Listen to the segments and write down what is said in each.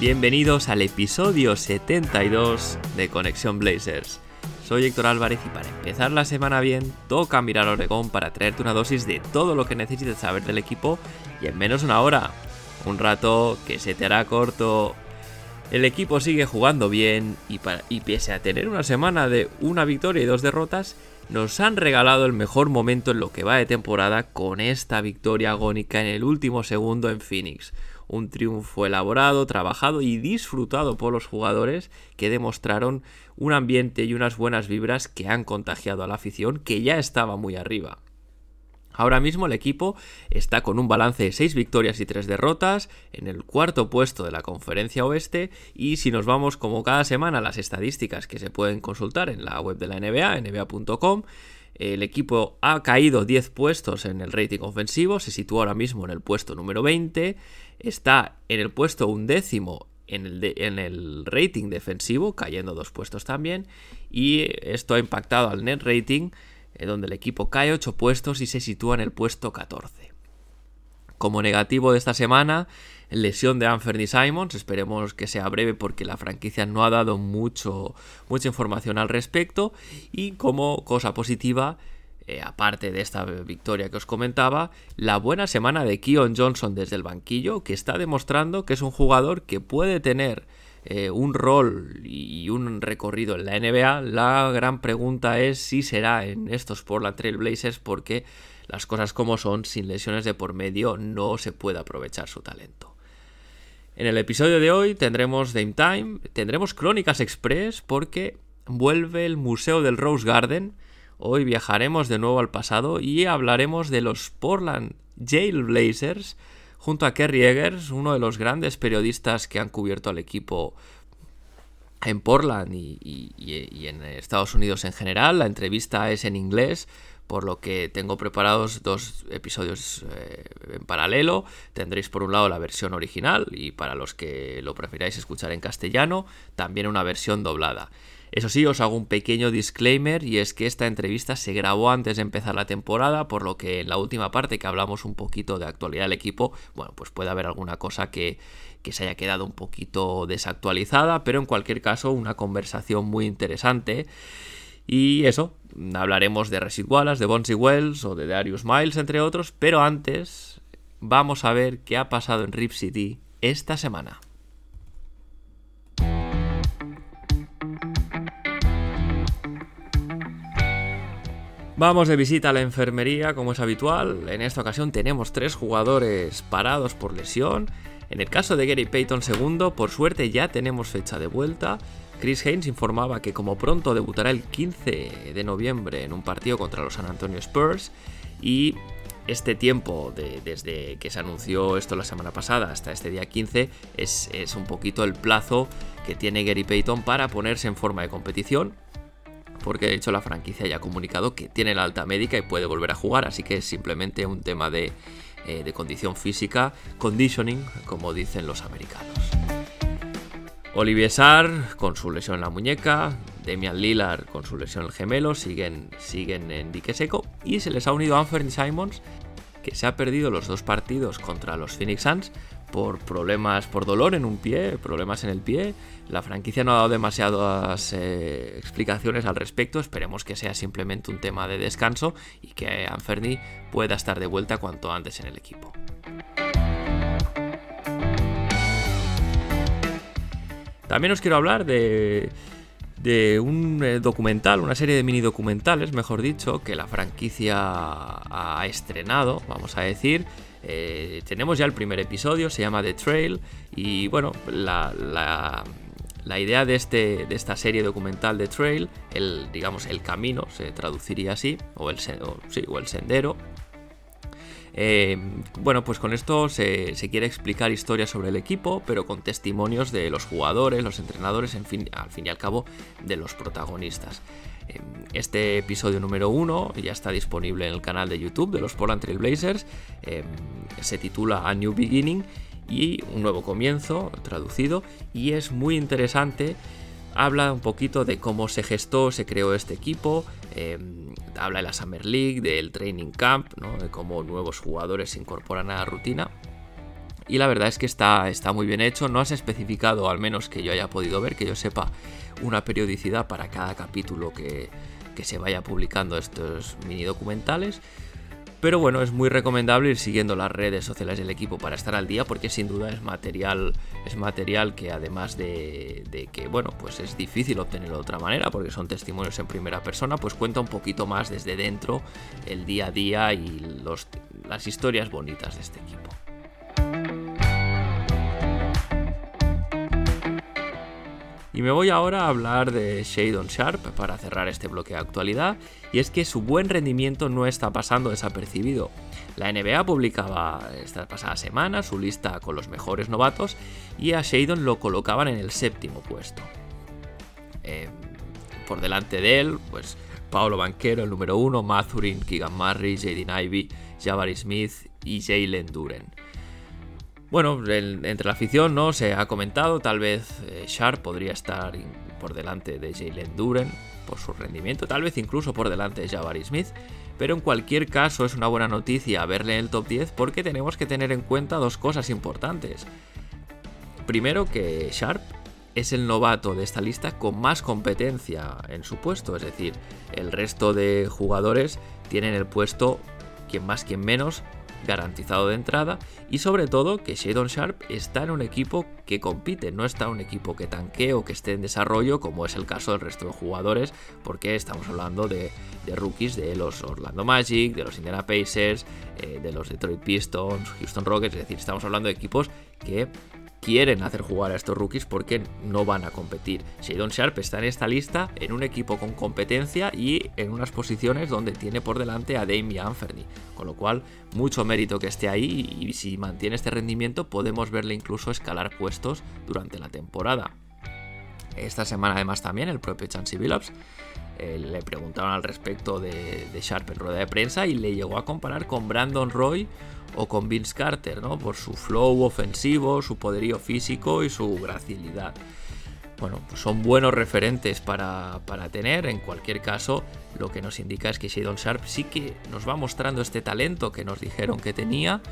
Bienvenidos al episodio 72 de Conexión Blazers. Soy Héctor Álvarez y para empezar la semana bien, toca mirar Oregón para traerte una dosis de todo lo que necesites saber del equipo y en menos una hora. Un rato que se te hará corto. El equipo sigue jugando bien y, y pese a tener una semana de una victoria y dos derrotas, nos han regalado el mejor momento en lo que va de temporada con esta victoria agónica en el último segundo en Phoenix. Un triunfo elaborado, trabajado y disfrutado por los jugadores que demostraron un ambiente y unas buenas vibras que han contagiado a la afición que ya estaba muy arriba. Ahora mismo el equipo está con un balance de 6 victorias y 3 derrotas, en el cuarto puesto de la conferencia oeste, y si nos vamos como cada semana a las estadísticas que se pueden consultar en la web de la NBA, nba.com, el equipo ha caído 10 puestos en el rating ofensivo, se sitúa ahora mismo en el puesto número 20, está en el puesto undécimo en el, en el rating defensivo, cayendo dos puestos también, y esto ha impactado al net rating, eh, donde el equipo cae 8 puestos y se sitúa en el puesto 14. Como negativo de esta semana, lesión de Anthony Simons. Esperemos que sea breve porque la franquicia no ha dado mucho, mucha información al respecto. Y como cosa positiva, eh, aparte de esta victoria que os comentaba, la buena semana de Keon Johnson desde el banquillo, que está demostrando que es un jugador que puede tener eh, un rol y un recorrido en la NBA. La gran pregunta es si será en estos Portland Trail Blazers porque las cosas como son, sin lesiones de por medio, no se puede aprovechar su talento. En el episodio de hoy tendremos Dame Time, tendremos Crónicas Express porque vuelve el Museo del Rose Garden. Hoy viajaremos de nuevo al pasado y hablaremos de los Portland Jail Blazers junto a Kerry Eggers, uno de los grandes periodistas que han cubierto al equipo en Portland y- y en Estados Unidos en general. La entrevista es en inglés, por lo que tengo preparados dos episodios eh, en paralelo. Tendréis por un lado la versión original y para los que lo preferáis escuchar en castellano, también una versión doblada. Eso sí, os hago un pequeño disclaimer y es que esta entrevista se grabó antes de empezar la temporada, por lo que en la última parte que hablamos un poquito de actualidad del equipo, bueno, pues puede haber alguna cosa que se haya quedado un poquito desactualizada, pero en cualquier caso una conversación muy interesante. Y eso, hablaremos de Resid Wallace, de Bonzi Wells o de Darius Miles, entre otros, pero antes vamos a ver qué ha pasado en Rip City esta semana. Vamos de visita a la enfermería, como es habitual. En esta ocasión tenemos tres jugadores parados por lesión. En el caso de Gary Payton II, por suerte ya tenemos fecha de vuelta. Chris Haynes informaba que como pronto debutará el 15 de noviembre en un partido contra los San Antonio Spurs. Y este tiempo, de- desde que se anunció esto la semana pasada hasta este día 15, es, es un poquito el plazo que tiene Gary Payton para ponerse en forma de competición porque de hecho la franquicia ya ha comunicado que tiene la alta médica y puede volver a jugar, así que es simplemente un tema de, eh, de condición física, conditioning, como dicen los americanos. Olivier Sarr con su lesión en la muñeca, Damian Lillard con su lesión en el gemelo, siguen, siguen en dique seco y se les ha unido Anthony Simons que se ha perdido los dos partidos contra los Phoenix Suns por problemas, por dolor en un pie, problemas en el pie. La franquicia no ha dado demasiadas eh, explicaciones al respecto. Esperemos que sea simplemente un tema de descanso y que Anferni pueda estar de vuelta cuanto antes en el equipo. También os quiero hablar de, de un eh, documental, una serie de mini documentales, mejor dicho, que la franquicia ha estrenado, vamos a decir. Eh, tenemos ya el primer episodio, se llama The Trail, y bueno, la, la- idea de, este, de esta serie documental The Trail, el, digamos, el camino, se traduciría así, o el, o- sí, o el sendero, Eh, bueno, pues con esto se, quiere explicar historias sobre el equipo, pero con testimonios de los jugadores, los entrenadores, en fin, al fin y al cabo, de los protagonistas. Eh, este episodio número uno ya está disponible en el canal de YouTube de los Portland Trail Blazers. Eh, se titula A New Beginning y un nuevo comienzo traducido y es muy interesante habla un poquito de cómo se gestó, se creó este equipo, em, habla de la Summer League, del Training Camp, de cómo nuevos jugadores se incorporan a la rutina. Y la verdad es que está, está muy bien hecho, no has especificado, al menos que yo haya podido ver, que yo sepa, una periodicidad para cada capítulo que, que se vaya publicando estos mini documentales. Pero bueno, es muy recomendable ir siguiendo las redes sociales del equipo para estar al día porque sin duda es material, es material que además de, que, bueno, pues es difícil obtenerlo de otra manera porque son testimonios en primera persona, pues cuenta un poquito más desde dentro el día a día y los, las historias bonitas de este equipo. Y me voy ahora a hablar de Shadon Sharp para cerrar este bloque de actualidad, y es que su buen rendimiento no está pasando desapercibido. La NBA publicaba esta pasada semana su lista con los mejores novatos y a Shadon lo colocaban en el séptimo puesto. Eh, por delante de él, pues Paolo Banquero, el número uno, Mathurin, Keegan Murray, Jaden Ivey, Jabari Smith y Jalen Duren. Bueno, entre la afición no se ha comentado, tal vez eh, Sharp podría estar por delante de Jalen Duren por su rendimiento, tal vez incluso por delante de Jabari Smith, pero en cualquier caso es una buena noticia verle en el top 10 porque tenemos que tener en cuenta dos cosas importantes. Primero que Sharp es el novato de esta lista con más competencia en su puesto, es decir, el resto de jugadores tienen el puesto quien más quien menos garantizado de entrada y sobre todo que Shadon Sharp está en un equipo que compite, no está en un equipo que tanquee o que esté en desarrollo como es el caso del resto de jugadores porque estamos hablando de, rookies de los Orlando Magic, de los Indiana Pacers, eh, de los Detroit Pistons, Houston Rockets, es decir, estamos hablando de equipos que quieren hacer jugar a estos rookies porque no van a competir. Shadon Sharp está en esta lista en un equipo con competencia y en unas posiciones donde tiene por delante a Damian Fernie, con lo cual mucho mérito que esté ahí y si mantiene este rendimiento podemos verle incluso escalar puestos durante la temporada. Esta semana además también el propio Chansey Billups eh, le preguntaron al respecto de, de Sharp en rueda de prensa y le llegó a comparar con Brandon Roy o con Vince Carter, ¿no? Por su flow ofensivo, su poderío físico y su gracilidad. Bueno, pues son buenos referentes para, tener. En cualquier caso, lo que nos indica es que Shadon Sharp sí que nos va mostrando este talento que nos dijeron que tenía.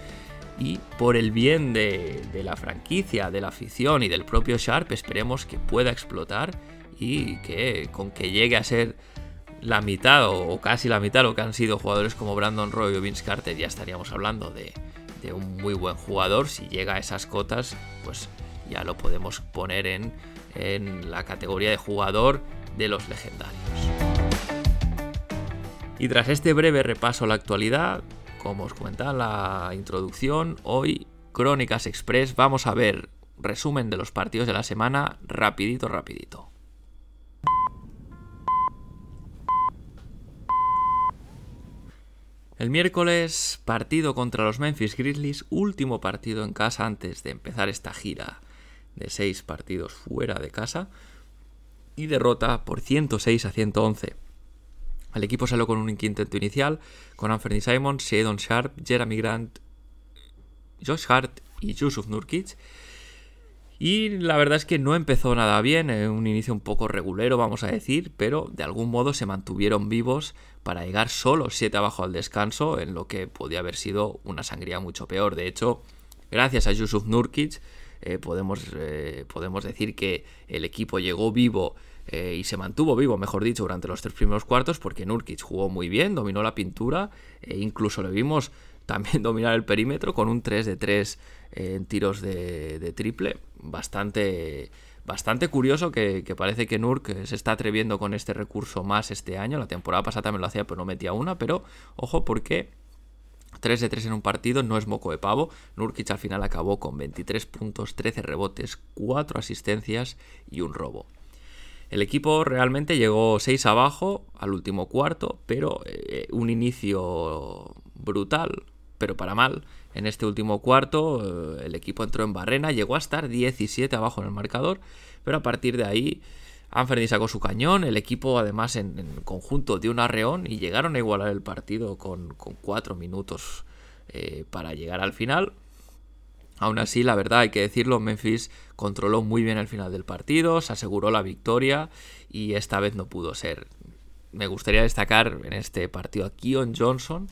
Y por el bien de, de la franquicia, de la afición y del propio Sharp, esperemos que pueda explotar y que con que llegue a ser la mitad o casi la mitad lo que han sido jugadores como Brandon Roy o Vince Carter, ya estaríamos hablando de, un muy buen jugador. Si llega a esas cotas, pues ya lo podemos poner en, en la categoría de jugador de los legendarios. Y tras este breve repaso a la actualidad, como os comentaba en la introducción, hoy Crónicas Express vamos a ver resumen de los partidos de la semana rapidito, rapidito. El miércoles, partido contra los Memphis Grizzlies, último partido en casa antes de empezar esta gira de seis partidos fuera de casa, y derrota por 106 a 111. El equipo salió con un quinteto inicial, con Anthony Simons, Shadon Sharp, Jeremy Grant, Josh Hart y Yusuf Nurkic, y la verdad es que no empezó nada bien, eh, un inicio un poco regulero vamos a decir, pero de algún modo se mantuvieron vivos para llegar solo 7 abajo al descanso, en lo que podía haber sido una sangría mucho peor. De hecho, gracias a Yusuf Nurkic eh, podemos, eh, podemos decir que el equipo llegó vivo y se mantuvo vivo, mejor dicho, durante los tres primeros cuartos, porque Nurkic jugó muy bien, dominó la pintura, e incluso le vimos también dominar el perímetro con un 3 de 3 en tiros de, triple. Bastante, bastante curioso que, parece que Nurk se está atreviendo con este recurso más este año. La temporada pasada también lo hacía, pero no metía una. Pero ojo, porque 3 de 3 en un partido no es moco de pavo. Nurkic al final acabó con 23 puntos, 13 rebotes, 4 asistencias y un robo. El equipo realmente llegó 6 abajo al último cuarto, pero eh, un inicio brutal pero para mal. En este último cuarto eh, el equipo entró en barrena, llegó a estar 17 abajo en el marcador, pero a partir de ahí Anferni sacó su cañón, el equipo además en, conjunto dio un arreón y llegaron a igualar el partido con, con cuatro minutos eh, para llegar al final. Aún así, la verdad hay que decirlo, Memphis controló muy bien el final del partido, se aseguró la victoria y esta vez no pudo ser. Me gustaría destacar en este partido a Keon Johnson,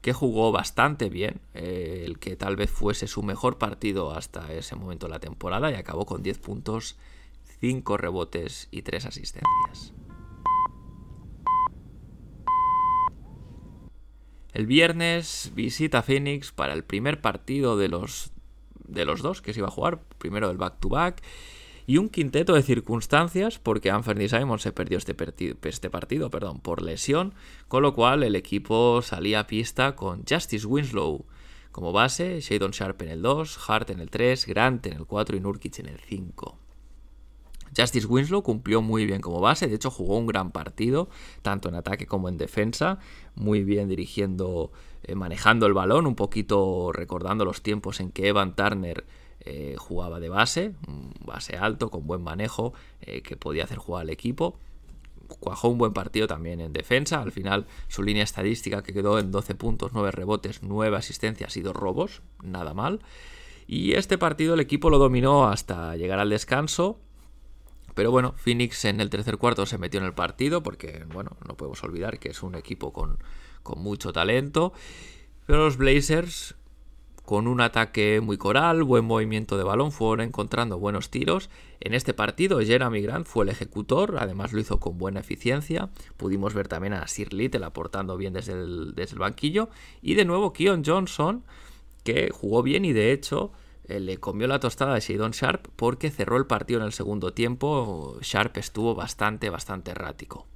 que jugó bastante bien, eh, el que tal vez fuese su mejor partido hasta ese momento de la temporada y acabó con 10 puntos, 5 rebotes y 3 asistencias. El viernes visita Phoenix para el primer partido de los, de los dos que se iba a jugar, primero el back-to-back, y un quinteto de circunstancias porque Anthony Simon se perdió este, este partido perdón, por lesión, con lo cual el equipo salía a pista con Justice Winslow como base, Shadon Sharp en el 2, Hart en el 3, Grant en el 4 y Nurkic en el 5. Justice Winslow cumplió muy bien como base, de hecho jugó un gran partido, tanto en ataque como en defensa, muy bien dirigiendo, eh, manejando el balón, un poquito recordando los tiempos en que Evan Turner eh, jugaba de base, un base alto, con buen manejo, eh, que podía hacer jugar al equipo. Cuajó un buen partido también en defensa, al final su línea estadística que quedó en 12 puntos, 9 rebotes, 9 asistencias y 2 robos, nada mal. Y este partido el equipo lo dominó hasta llegar al descanso, pero bueno, Phoenix en el tercer cuarto se metió en el partido porque, bueno, no podemos olvidar que es un equipo con, mucho talento. Pero los Blazers, con un ataque muy coral, buen movimiento de balón, fueron encontrando buenos tiros. En este partido, Jeremy Grant fue el ejecutor, además lo hizo con buena eficiencia. Pudimos ver también a Sir Little aportando bien desde el, desde el banquillo. Y de nuevo, Keon Johnson, que jugó bien y de hecho eh, le comió la tostada a Shadon Sharp porque cerró el partido en el segundo tiempo. Sharp estuvo bastante, bastante errático.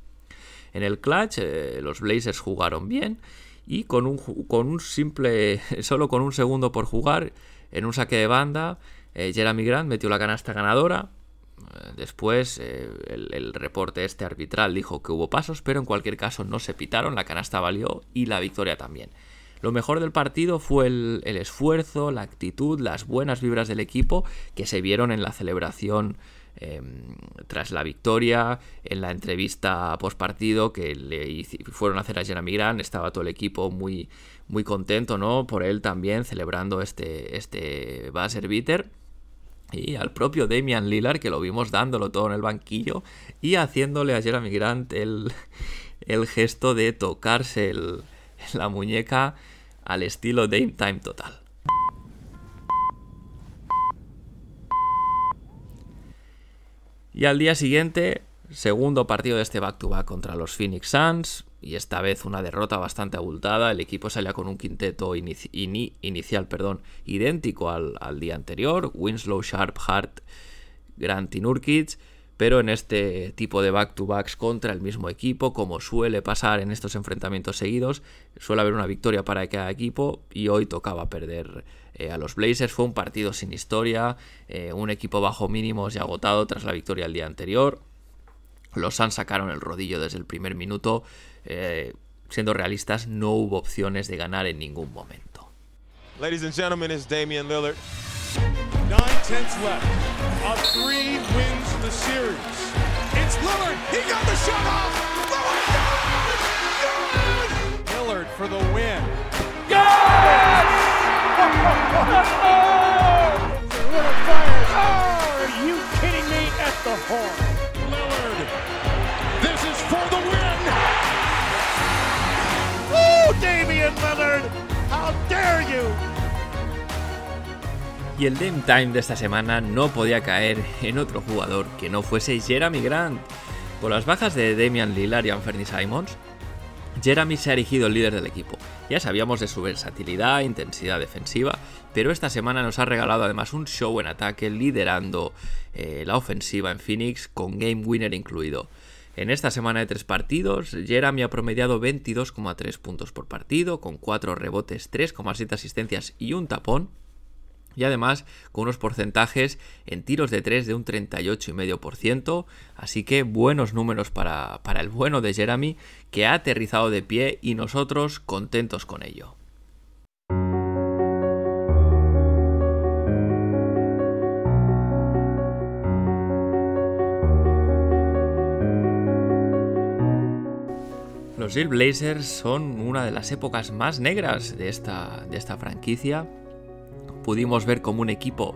En el clutch, eh, los Blazers jugaron bien y con un, con un simple, solo con un segundo por jugar, en un saque de banda, eh, Jeremy Grant metió la canasta ganadora. Después el, el, reporte este arbitral dijo que hubo pasos, pero en cualquier caso no se pitaron, la canasta valió y la victoria también. Lo mejor del partido fue el, esfuerzo, la actitud, las buenas vibras del equipo que se vieron en la celebración em, tras la victoria, en la entrevista post partido que le fueron a hacer a Jeremy Grant, estaba todo el equipo muy, muy contento, ¿no? Por él también celebrando este, este buzzer beater. Y al propio Damian Lillard, que lo vimos dándolo todo en el banquillo y haciéndole a Jeremy Grant el, el gesto de tocarse la muñeca al estilo Dame Time total. Y al día siguiente, segundo partido de este back-to-back contra los Phoenix Suns, y esta vez una derrota bastante abultada. El equipo salía con un quinteto inicial perdón, idéntico al, al, día anterior: Winslow, Sharp, Hart, Grant y Nurkic pero en este tipo de back-to-backs contra el mismo equipo, como suele pasar en estos enfrentamientos seguidos, suele haber una victoria para cada equipo y hoy tocaba perder eh, a los Blazers. Fue un partido sin historia, eh, un equipo bajo mínimos y agotado tras la victoria el día anterior. Los Suns sacaron el rodillo desde el primer minuto. Eh, siendo realistas, no hubo opciones de ganar en ningún momento. Ladies and gentlemen, it's Damian Lillard. Nine tenths left. A three wins the series. It's Lillard. He got the shot off. Lillard Good! Lillard for the win. Y el Dame Time de esta semana no podía caer en otro jugador que no fuese Jeremy Grant. Con las bajas de Damian Lillard y Anthony Simons, Jeremy se ha erigido el líder del equipo. Ya sabíamos de su versatilidad intensidad defensiva, pero esta semana nos ha regalado además un show en ataque liderando eh, la ofensiva en Phoenix con Game Winner incluido. En esta semana de tres partidos, Jeremy ha promediado 22,3 puntos por partido, con 4 rebotes, 3,7 asistencias y un tapón, y además con unos porcentajes en tiros de 3 de un 38,5%, así que buenos números para, para el bueno de Jeremy que ha aterrizado de pie y nosotros contentos con ello. Los Hill Blazers son una de las épocas más negras de esta, de esta franquicia Pudimos ver como un equipo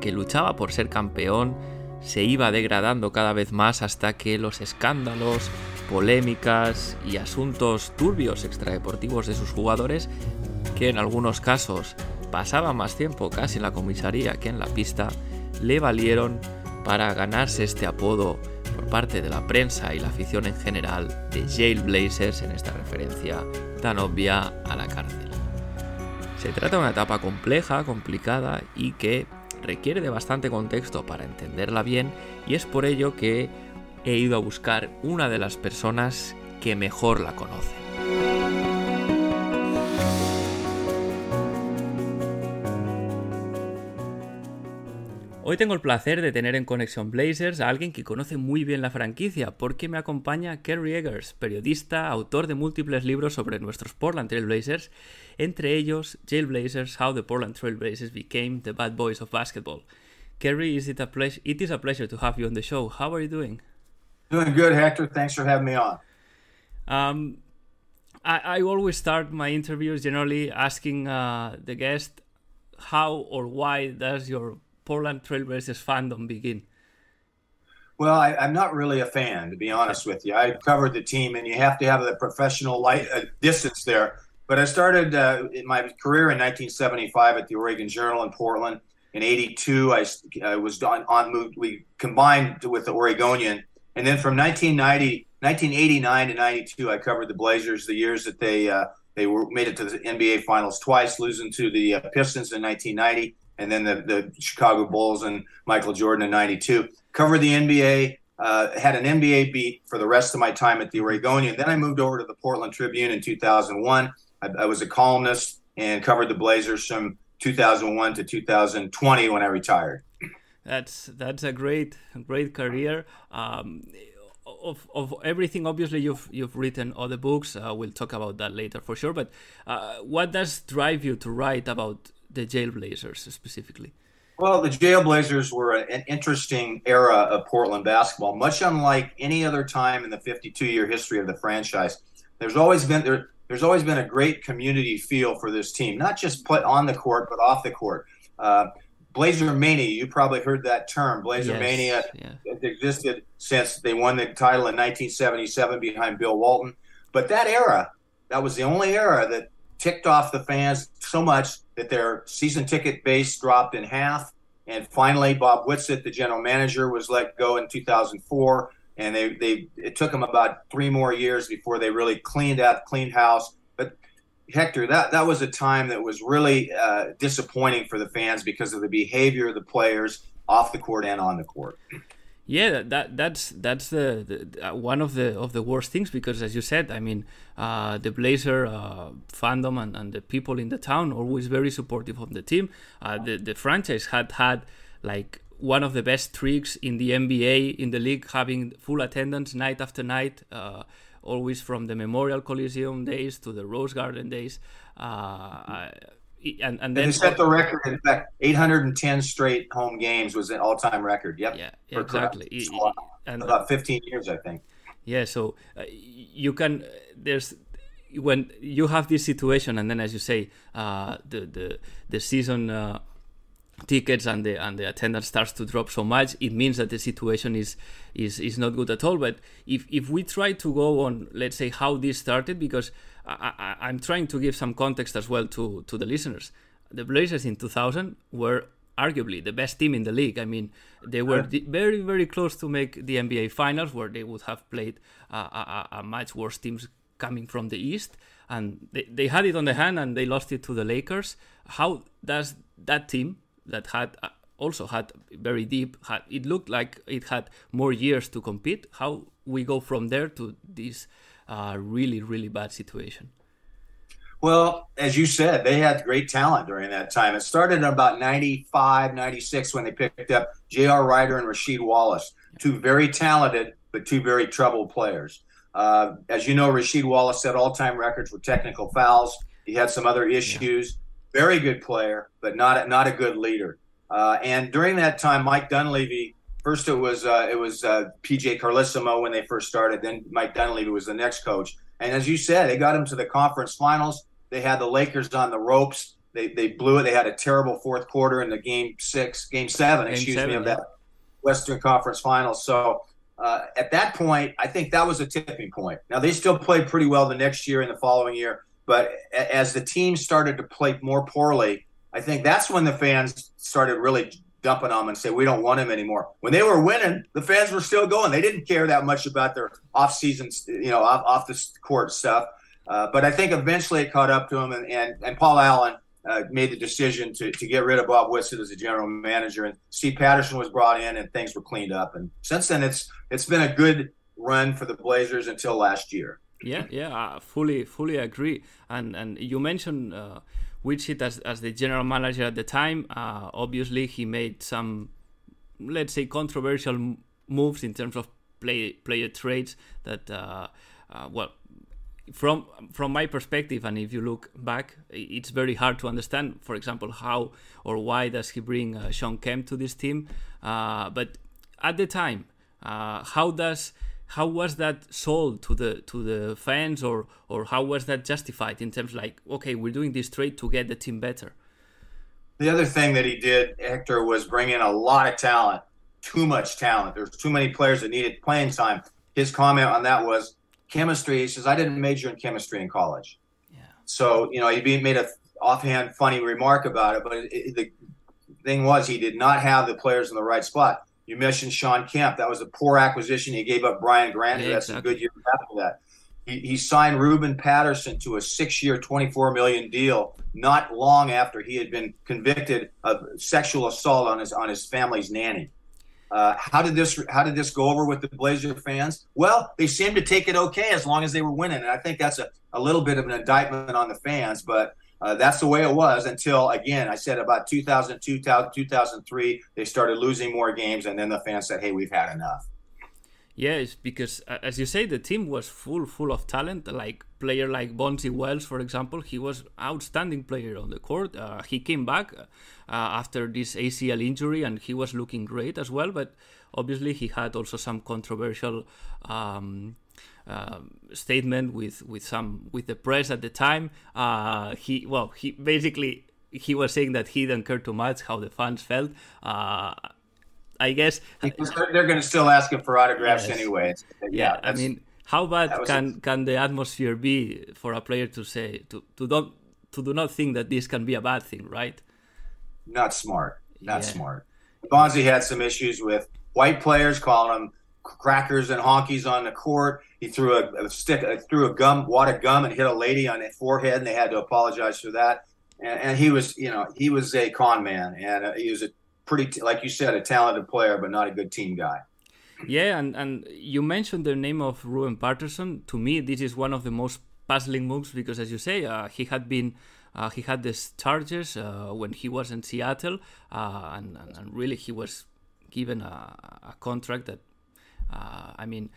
que luchaba por ser campeón se iba degradando cada vez más hasta que los escándalos, polémicas y asuntos turbios extradeportivos de sus jugadores, que en algunos casos pasaban más tiempo casi en la comisaría que en la pista, le valieron para ganarse este apodo por parte de la prensa y la afición en general de Jailblazers en esta referencia tan obvia a la cárcel. Se trata de una etapa compleja, complicada y que requiere de bastante contexto para entenderla bien y es por ello que he ido a buscar una de las personas que mejor la conocen. Hoy tengo el placer de tener en Conexión Blazers a alguien que conoce muy bien la franquicia, porque me acompaña Kerry Eggers, periodista, autor de múltiples libros sobre nuestros Portland Trail Blazers, entre ellos Jailblazers, How the Portland Trail Blazers Became the Bad Boys of Basketball. Kerry, is it, a pleasure, it is a pleasure to have you on the show. How are you doing? Doing good, Hector. Thanks for having me on. Um, I, I always start my interviews generally asking uh, the guest how or why does your Portland Trailblazers fandom begin? Well, I, am not really a fan, to be honest with you. I covered the team, and you have to have the professional light, uh, distance there. But I started uh, my career in 1975 at the Oregon Journal in Portland. In '82, I, I, was on, on moved. We combined with the Oregonian, and then from 1990, 1989 to '92, I covered the Blazers. The years that they uh, they were made it to the NBA Finals twice, losing to the uh, Pistons in 1990 and then the, the Chicago Bulls and Michael Jordan in 92. Covered the NBA, uh, had an NBA beat for the rest of my time at the Oregonian. Then I moved over to the Portland Tribune in 2001. I, I was a columnist and covered the Blazers from 2001 to 2020 when I retired. That's that's a great great career. Um, of, of everything, obviously you've you've written other books. Uh, we'll talk about that later for sure. But uh, what does drive you to write about the Jailblazers specifically? Well, the Jailblazers were an interesting era of Portland basketball, much unlike any other time in the 52-year history of the franchise. There's always been there, there's always been a great community feel for this team, not just put on the court but off the court. Uh, Blazer Mania, you probably heard that term. Blazer yes, Mania yeah. existed since they won the title in 1977 behind Bill Walton. But that era, that was the only era that ticked off the fans so much that their season ticket base dropped in half. And finally, Bob Whitsitt, the general manager, was let go in 2004. And they, they it took them about three more years before they really cleaned out, cleaned house. But Hector, that, that was a time that was really uh, disappointing for the fans because of the behavior of the players off the court and on the court. Yeah, that that's that's the, the uh, one of the of the worst things because, as you said, I mean, uh, the Blazer uh, fandom and, and the people in the town always very supportive of the team. Uh, the the franchise had had like one of the best streaks in the NBA in the league, having full attendance night after night, uh, always from the Memorial Coliseum days to the Rose Garden days. Uh, and, and then and set the record. In fact, 810 straight home games was an all-time record. Yep. Yeah, exactly. and about 15 years, I think. Yeah. So uh, you can there's when you have this situation, and then as you say, uh, the the the season. Uh, tickets and the and the attendance starts to drop so much it means that the situation is is is not good at all but if if we try to go on let's say how this started because I, I, am trying to give some context as well to, to the listeners. The Blazers in 2000 were arguably the best team in the league. I mean, they were very, very close to make the NBA Finals, where they would have played a, a, a much worse teams coming from the East, and they, they had it on the hand and they lost it to the Lakers. How does that team that had uh, also had very deep, had, it looked like it had more years to compete? How we go from there to this uh, really, really bad situation? Well, as you said, they had great talent during that time. It started in about 95, 96 when they picked up J.R. Rider and Rasheed Wallace, two very talented but two very troubled players. Uh, as you know, Rasheed Wallace set all time records for technical fouls. He had some other issues. Yeah. Very good player, but not a, not a good leader. Uh, and during that time, Mike Dunleavy First, it was uh, it was uh, PJ Carlesimo when they first started. Then Mike Dunleavy was the next coach, And as you said, they got them to the conference finals. They had the Lakers on the ropes. They, they blew it. They had a terrible fourth quarter in the game six, game seven, game excuse seven, me, of that Western Conference Finals. So uh, at that point, I think that was a tipping point. Now they still played pretty well the next year and the following year, but as the team started to play more poorly, I think that's when the fans started really dumping on them and say we don't want him anymore. When they were winning, the fans were still going. They didn't care that much about their off season, you know, off, off the court stuff. Uh, but I think eventually it caught up to him, and, and, and Paul Allen uh, made the decision to, to get rid of Bob Whitsitt as a general manager, and Steve Patterson was brought in, and things were cleaned up. And since then, it's it's been a good run for the Blazers until last year. Yeah, yeah, I fully fully agree. And and you mentioned uh, Whitsitt as as the general manager at the time. Uh, obviously, he made some, let's say, controversial moves in terms of play player trades that. Uh, uh, well, from from my perspective, and if you look back, it's very hard to understand. For example, how or why does he bring uh, Shawn Kemp to this team? Uh, but at the time, uh, how does how was that sold to the to the fans, or or how was that justified in terms like okay, we're doing this trade to get the team better? The other thing that he did, Hector, was bring in a lot of talent, too much talent. There's too many players that needed playing time. His comment on that was chemistry. He says, I didn't major in chemistry in college. Yeah. So, you know, he made a offhand funny remark about it, but it, it, the thing was he did not have the players in the right spot. You mentioned Shawn Kemp. That was a poor acquisition. He gave up Brian Grant. Yeah, That's exactly. a good year after that. He, he signed Ruben Patterson to a six-year, 24 million deal not long after he had been convicted of sexual assault on his on his family's nanny. Uh, how did this how did this go over with the Blazer fans? Well, they seemed to take it okay as long as they were winning, and I think that's a, a little bit of an indictment on the fans. But uh, that's the way it was until again I said about 2002 2003 they started losing more games, and then the fans said, "Hey, we've had enough." Yes, because uh, as you say, the team was full full of talent. Like player like Bonzi Wells, for example, he was outstanding player on the court. Uh, he came back uh, after this ACL injury, and he was looking great as well. But obviously, he had also some controversial. Um, uh, statement with with some with the press at the time. Uh, he well, he basically he was saying that he didn't care too much how the fans felt. Uh, I guess because they're going to still ask him for autographs yes. anyway. Yeah, yeah I mean, how bad can can the atmosphere be for a player to say to to don't to do not think that this can be a bad thing, right? Not smart. Not yeah. smart. Bonzi had some issues with white players calling him crackers and honkies on the court. He threw a, a stick, uh, threw a gum, wad of gum, and hit a lady on the forehead, and they had to apologize for that. And, and he was, you know, he was a con man, and uh, he was a pretty, like you said, a talented player, but not a good team guy. Yeah, and, and you mentioned the name of Ruben Patterson. To me, this is one of the most puzzling moves because, as you say, uh, he had been uh, he had the charges uh, when he was in Seattle, uh, and, and, and, really he was given a, a contract that, uh, I mean,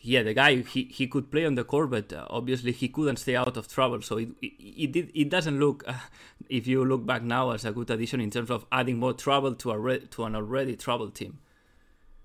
yeah, the guy he, he could play on the court, but uh, obviously he couldn't stay out of trouble. So it it, it, did, it doesn't look, uh, if you look back now, as a good addition in terms of adding more trouble to a re- to an already troubled team.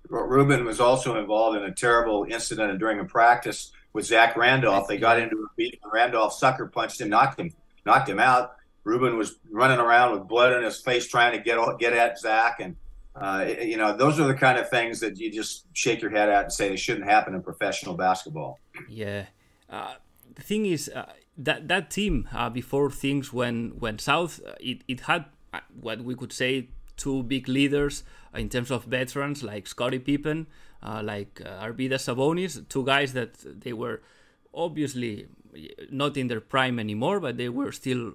Ruben was also involved in a terrible incident during a practice with Zach Randolph. They got into a beat, and Randolph sucker punched him, knocked him, knocked him out. Ruben was running around with blood in his face, trying to get get at Zach, and uh, you know, those are the kind of things that you just shake your head at and say they shouldn't happen in professional basketball. Yeah, uh, the thing is uh, that that team uh, before things went went south, uh, it it had uh, what we could say two big leaders in terms of veterans like Scottie Pippen, like uh, Arvydas Sabonis, two guys that they were obviously not in their prime anymore, but they were still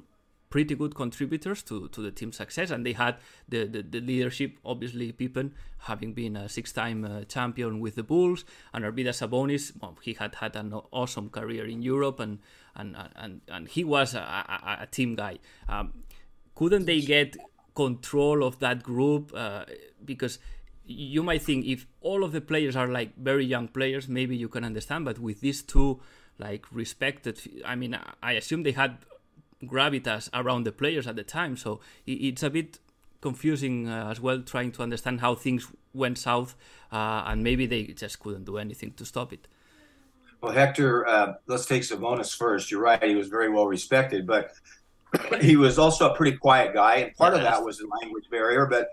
pretty good contributors to, to the team's success, and they had the, the, the leadership. Obviously, Pippen having been a six-time uh, champion with the Bulls, and Arvydas Sabonis, well, he had had an awesome career in Europe, and and and, and he was a, a, a team guy. Um, couldn't they get control of that group? Uh, because you might think if all of the players are like very young players, maybe you can understand. But with these two like respected, I mean, I assume they had gravitas around the players at the time. So it's a bit confusing uh, as well, trying to understand how things went south, uh, and maybe they just couldn't do anything to stop it. Well, Hector, uh, let's take Sabonis first. You're right; he was very well respected, but he was also a pretty quiet guy, and part yes. of that was the language barrier. But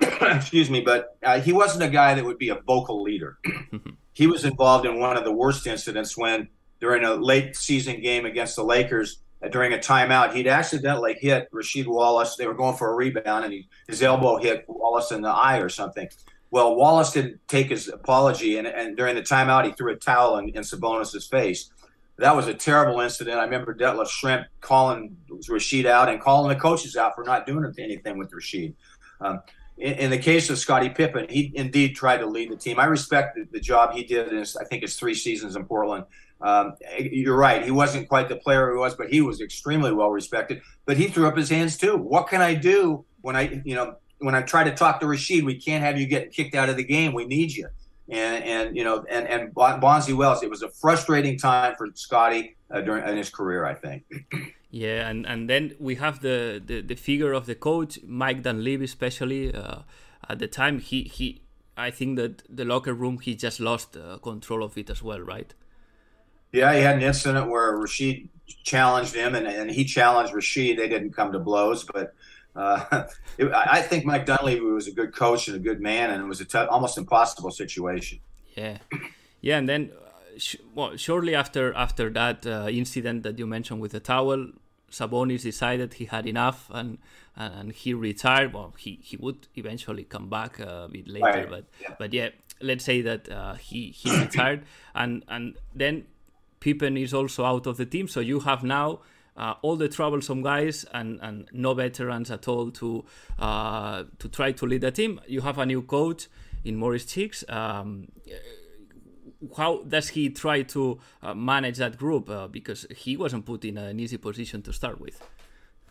excuse me, but uh, he wasn't a guy that would be a vocal leader. he was involved in one of the worst incidents when, during a late season game against the Lakers, during a timeout, he'd accidentally hit Rasheed Wallace. They were going for a rebound, and he, his elbow hit Wallace in the eye or something. Well, Wallace didn't take his apology, and, and during the timeout, he threw a towel in, in Sabonis's face. That was a terrible incident. I remember Detlef Schrempf calling Rasheed out and calling the coaches out for not doing anything with Rasheed. Um, in, in, the case of Scottie Pippen, he indeed tried to lead the team. I respect the, the job he did in his, I think, his three seasons in Portland. Um, you're right; he wasn't quite the player he was, but he was extremely well respected. But he threw up his hands too. What can I do when I, you know, when I try to talk to Rasheed? We can't have you getting kicked out of the game. We need you. And and you know, and and Bonzi Wells. It was a frustrating time for Scottie uh, during in his career, I think. Yeah, and, and then we have the, the, the figure of the coach, Mike Dunleavy, especially. Uh, at the time, he, he I think that the locker room, he just lost uh, control of it as well, right? Yeah, he had an incident where Rasheed challenged him, and, and he challenged Rasheed. They didn't come to blows, but uh, it, I think Mike Dunleavy was a good coach and a good man, and it was a t- almost impossible situation. Yeah, yeah, and then sh- well, shortly after after that uh, incident that you mentioned with the towel, Sabonis decided he had enough and and he retired. Well, he, he would eventually come back a bit later, right. but yeah. but yeah, let's say that uh, he he retired and and then Pippen is also out of the team, so you have now. Uh, all the troublesome guys and, and no veterans at all to uh, to try to lead the team. You have a new coach in Maurice Cheeks. Um, how does he try to uh, manage that group? Uh, because he wasn't put in an easy position to start with.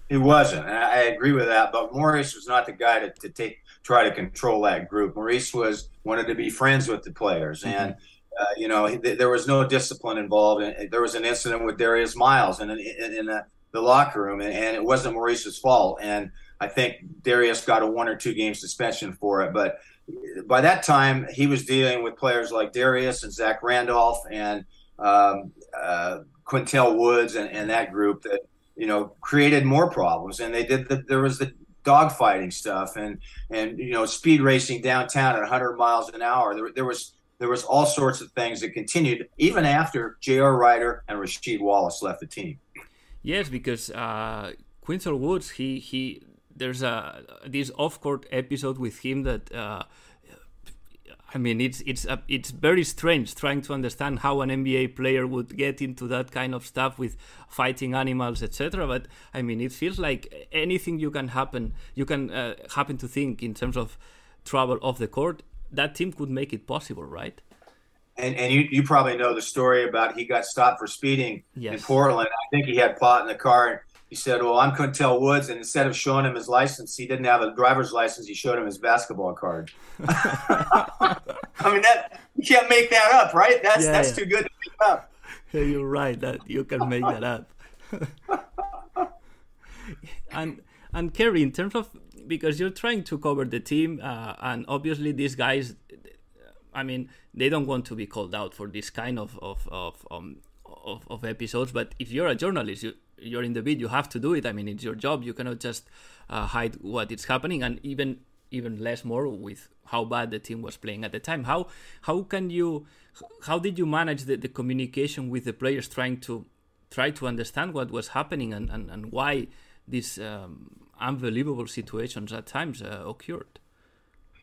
He wasn't. and I agree with that. But Maurice was not the guy to, to take try to control that group. Maurice was wanted to be friends with the players, mm-hmm. and uh, you know th- there was no discipline involved. And there was an incident with Darius Miles in, in, in the, the, locker room, and, and, it wasn't Maurice's fault. And I think Darius got a one or two game suspension for it, but by that time, he was dealing with players like Darius and Zach Randolph and um, uh, Qyntel Woods and, and, that group that you know created more problems. And they did the, there was the dogfighting stuff and and you know speed racing downtown at 100 miles an hour. There, there was there was all sorts of things that continued even after J.R. Rider and Rasheed Wallace left the team. Yes, because uh, Qyntel Woods he he there's a this off court episode with him that uh, I mean it's it's a, it's very strange trying to understand how an NBA player would get into that kind of stuff with fighting animals etc. But I mean it feels like anything you can happen you can uh, happen to think in terms of trouble off the court that team could make it possible, right? And, and you, you probably know the story about he got stopped for speeding yes. in Portland. I think he had pot in the car and he said, "Well, I'm Qyntel Woods," and instead of showing him his license, he didn't have a driver's license. He showed him his basketball card. I mean, that you can't make that up, right? That's yeah, that's yeah. too good to make up. Yeah, you're right. That you can make that up. and and Kerry, in terms of because you're trying to cover the team, uh, and obviously these guys, I mean, they don't want to be called out for this kind of of of um, of, of episodes. But if you're a journalist, you you're in the bid, you have to do it. I mean, it's your job. You cannot just uh, hide what is happening, and even even less more with how bad the team was playing at the time. How how can you how did you manage the, the communication with the players trying to try to understand what was happening and, and, and why this um, unbelievable situations at times uh, occurred?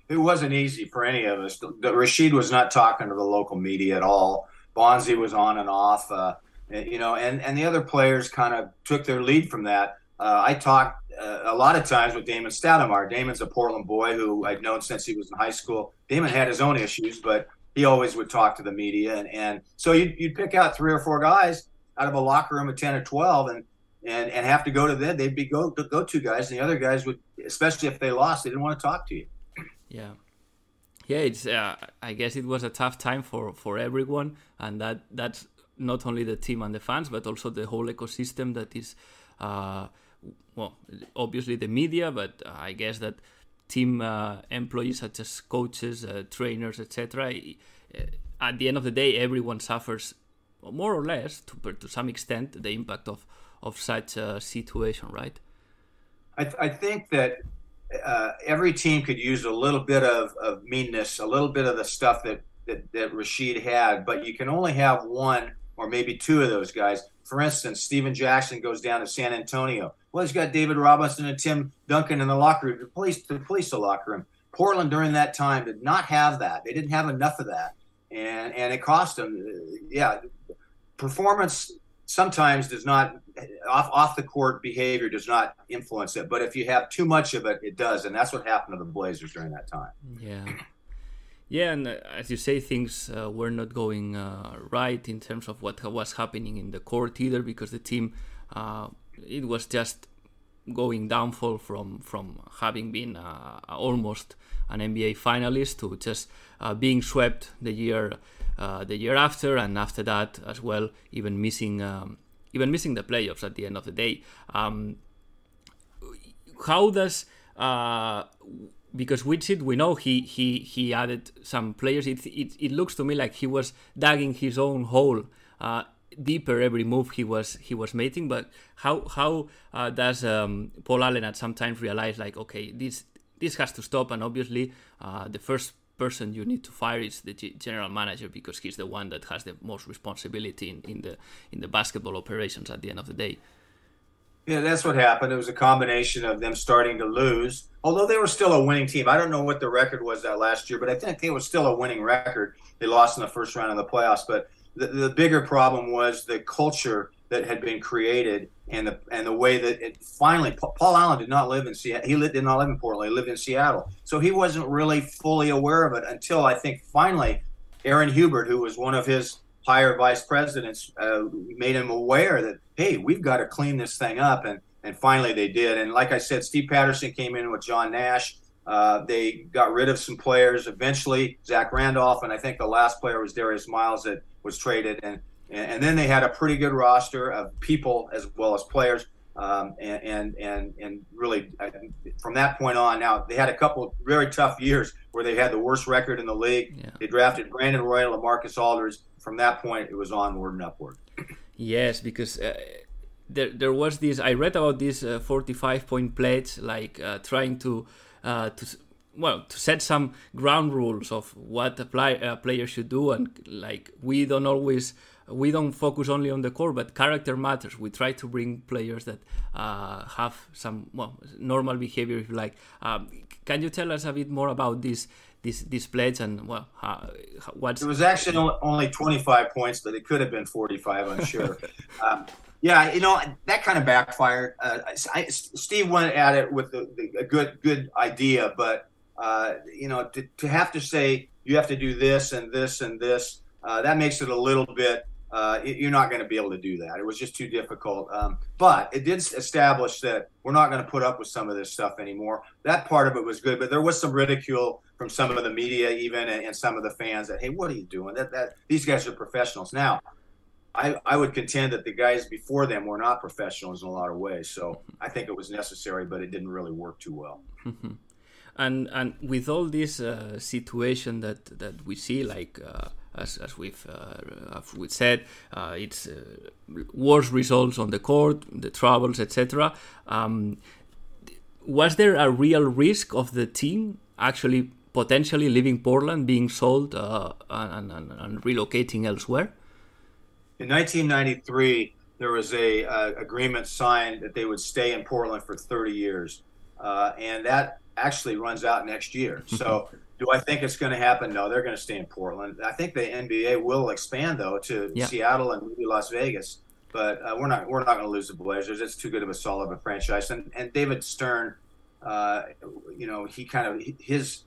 It wasn't easy for any of us. The, Rasheed was not talking to the local media at all. Bonzi was on and off. Uh, you know, and and the other players kind of took their lead from that. Uh, I talked uh, a lot of times with Damon Stoudemire. Damon's a Portland boy who I've known since he was in high school. Damon had his own issues, but he always would talk to the media, and and so you'd, you'd pick out three or four guys out of a locker room of ten or twelve, and and and have to go to them. They'd be go go to guys, and the other guys would, especially if they lost, they didn't want to talk to you. Yeah. Yeah, it's. Uh, I guess it was a tough time for, for everyone, and that that's not only the team and the fans, but also the whole ecosystem that is, uh, well, obviously the media, but uh, I guess that team uh, employees such as coaches, uh, trainers, etc. Uh, at the end of the day, everyone suffers more or less, to to some extent, the impact of of such a situation, right? I, th- I think that uh, every team could use a little bit of, of meanness, a little bit of the stuff that, that, that Rasheed had, but you can only have one or maybe two of those guys. For instance, Stephen Jackson goes down to San Antonio. Well, he's got David Robinson and Tim Duncan in the locker room, to police, to police the locker room. Portland during that time did not have that. They didn't have enough of that, and and it cost them. Yeah, performance sometimes does not off off the court behavior does not influence it, but if you have too much of it, it does, and that's what happened to the Blazers during that time. Yeah. Yeah, and uh, as you say, things uh, were not going uh, right in terms of what was happening in the court either, because the team, uh, it was just going downfall from from having been uh, almost an NBA finalist to just uh, being swept the year the year after, and after that as well, even missing um, even missing the playoffs at the end of the day. Um, how does uh, because Whitsitt, we know he he he added some players. It it, it looks to me like he was digging his own hole uh, deeper every move he was he was making. But how how uh, does um, Paul Allen at some time realize like okay this this has to stop? And obviously uh, the first person you need to fire is the general manager because he's the one that has the most responsibility in, in the in the basketball operations at the end of the day. Yeah, that's what happened. It was a combination of them starting to lose, although they were still a winning team. I don't know what the record was that last year, but I think it was still a winning record. They lost in the first round of the playoffs, but the, the bigger problem was the culture that had been created and the and the way that it finally Paul Allen did not live in Seattle. He did not live in Portland. He lived in Seattle, so he wasn't really fully aware of it until I think finally Erin Hubert, who was one of his higher vice presidents, uh, made him aware that hey, we've got to clean this thing up, and and finally they did. And like I said, Steve Patterson came in with John Nash. Uh, they got rid of some players. Eventually, Zach Randolph, and I think the last player was Darius Miles that was traded. And and, and then they had a pretty good roster of people as well as players. Um, and, and and and really uh, from that point on, now they had a couple very tough years where they had the worst record in the league. Yeah. They drafted Brandon Roy and LaMarcus Aldridge. From that point, it was onward and upward. Yes, because uh, there there was this. I read about this uh, 45 point pledge, like uh, trying to uh, to well to set some ground rules of what a, a player should do, and like we don't always we don't focus only on the core, but character matters. We try to bring players that uh, have some well normal behavior, if you like. Um, can you tell us a bit more about this this this pledge and well, uh, what's it was actually only 25 points, but it could have been 45, I'm sure. um, yeah, you know that kind of backfired. Uh, I, Steve went at it with a, a good good idea, but uh, you know to, to have to say you have to do this and this and this. Uh, that makes it a little bit uh, you're not going to be able to do that. It was just too difficult. Um, but it did establish that we're not going to put up with some of this stuff anymore. That part of it was good, but there was some ridicule from some of the media, even and, and some of the fans that, hey, what are you doing? That that these guys are professionals. Now, I, I would contend that the guys before them were not professionals in a lot of ways. So I think it was necessary, but it didn't really work too well. and and with all this uh, situation that that we see, like. Uh, as, as we've uh, as we said, uh, it's uh, worse results on the court, the troubles, etc. Um, was there a real risk of the team actually potentially leaving Portland, being sold, uh, and, and, and, relocating elsewhere? In 1993, there was a uh, agreement signed that they would stay in Portland for 30 years, uh, and that actually runs out next year. So do I think it's going to happen? No, they're going to stay in Portland. I think the NBA will expand though to yeah. Seattle and maybe Las Vegas, but uh, we're not we're not going to lose the Blazers. It's too good of a solid of a franchise. And and David Stern, uh, you know, he kind of his.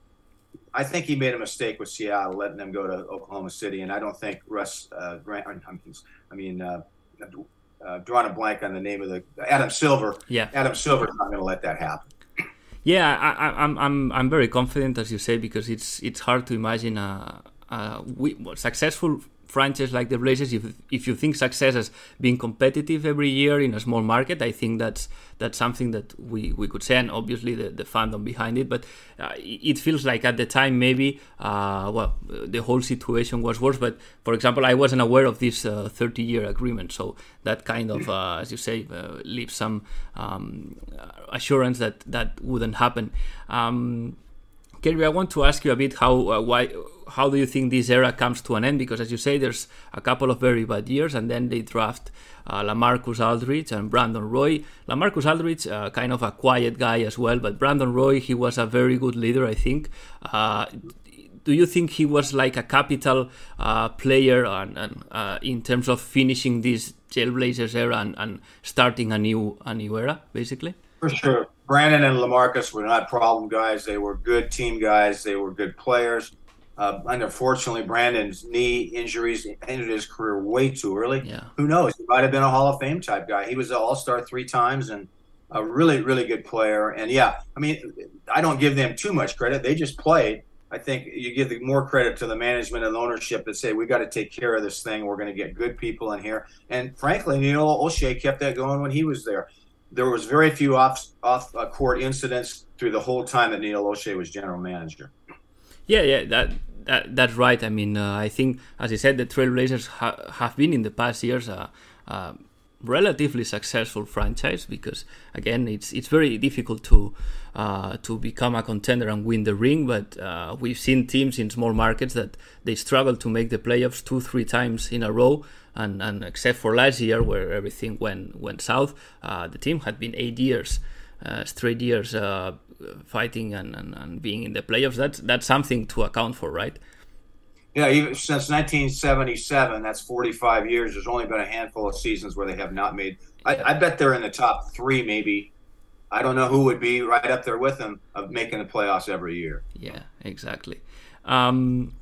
I think he made a mistake with Seattle, letting them go to Oklahoma City, and I don't think Russ uh, Grant. I mean, uh, uh, drawing a blank on the name of the Adam Silver. Yeah, Adam Silver's not going to let that happen. Yeah, I, am I'm, I'm I'm very confident, as you say, because it's it's hard to imagine a, a successful franchise like the Blazers, if if you think success as being competitive every year in a small market, I think that's that's something that we, we could say, and obviously the, the fandom behind it. But uh, it feels like at the time maybe uh, well the whole situation was worse. But for example, I wasn't aware of this uh, 30 year agreement, so that kind of uh, as you say uh, leaves some um, assurance that that wouldn't happen. Um, Kerry, I want to ask you a bit how uh, why how do you think this era comes to an end? Because as you say, there's a couple of very bad years, and then they draft uh, LaMarcus Aldridge and Brandon Roy. LaMarcus Aldridge, uh, kind of a quiet guy as well, but Brandon Roy, he was a very good leader, I think. Uh, do you think he was like a capital uh, player and, and uh, in terms of finishing this Jailblazers era and, and starting a new a new era, basically? For sure. Brandon and Lamarcus were not problem guys. They were good team guys. They were good players. Uh, and unfortunately, Brandon's knee injuries ended his career way too early. Yeah. Who knows? He might have been a Hall of Fame type guy. He was an All Star three times and a really, really good player. And yeah, I mean, I don't give them too much credit. They just played. I think you give the more credit to the management and the ownership that say we got to take care of this thing. We're going to get good people in here. And frankly, Neil Olshey kept that going when he was there. There was very few off off uh, court incidents through the whole time that Neil Olshey was general manager. Yeah, yeah, that, that that's right. I mean, uh, I think, as I said, the Trailblazers ha- have been in the past years a, a, relatively successful franchise because, again, it's it's very difficult to uh, to become a contender and win the ring. But uh, we've seen teams in small markets that they struggle to make the playoffs two, three times in a row. And, and except for last year, where everything went went south, uh, the team had been eight years, uh, straight years uh, fighting and, and, and being in the playoffs. That's that's something to account for, right? Yeah, even since 1977, that's 45 years. There's only been a handful of seasons where they have not made. I, I bet they're in the top three, maybe. I don't know who would be right up there with them of making the playoffs every year. Yeah, exactly. Um,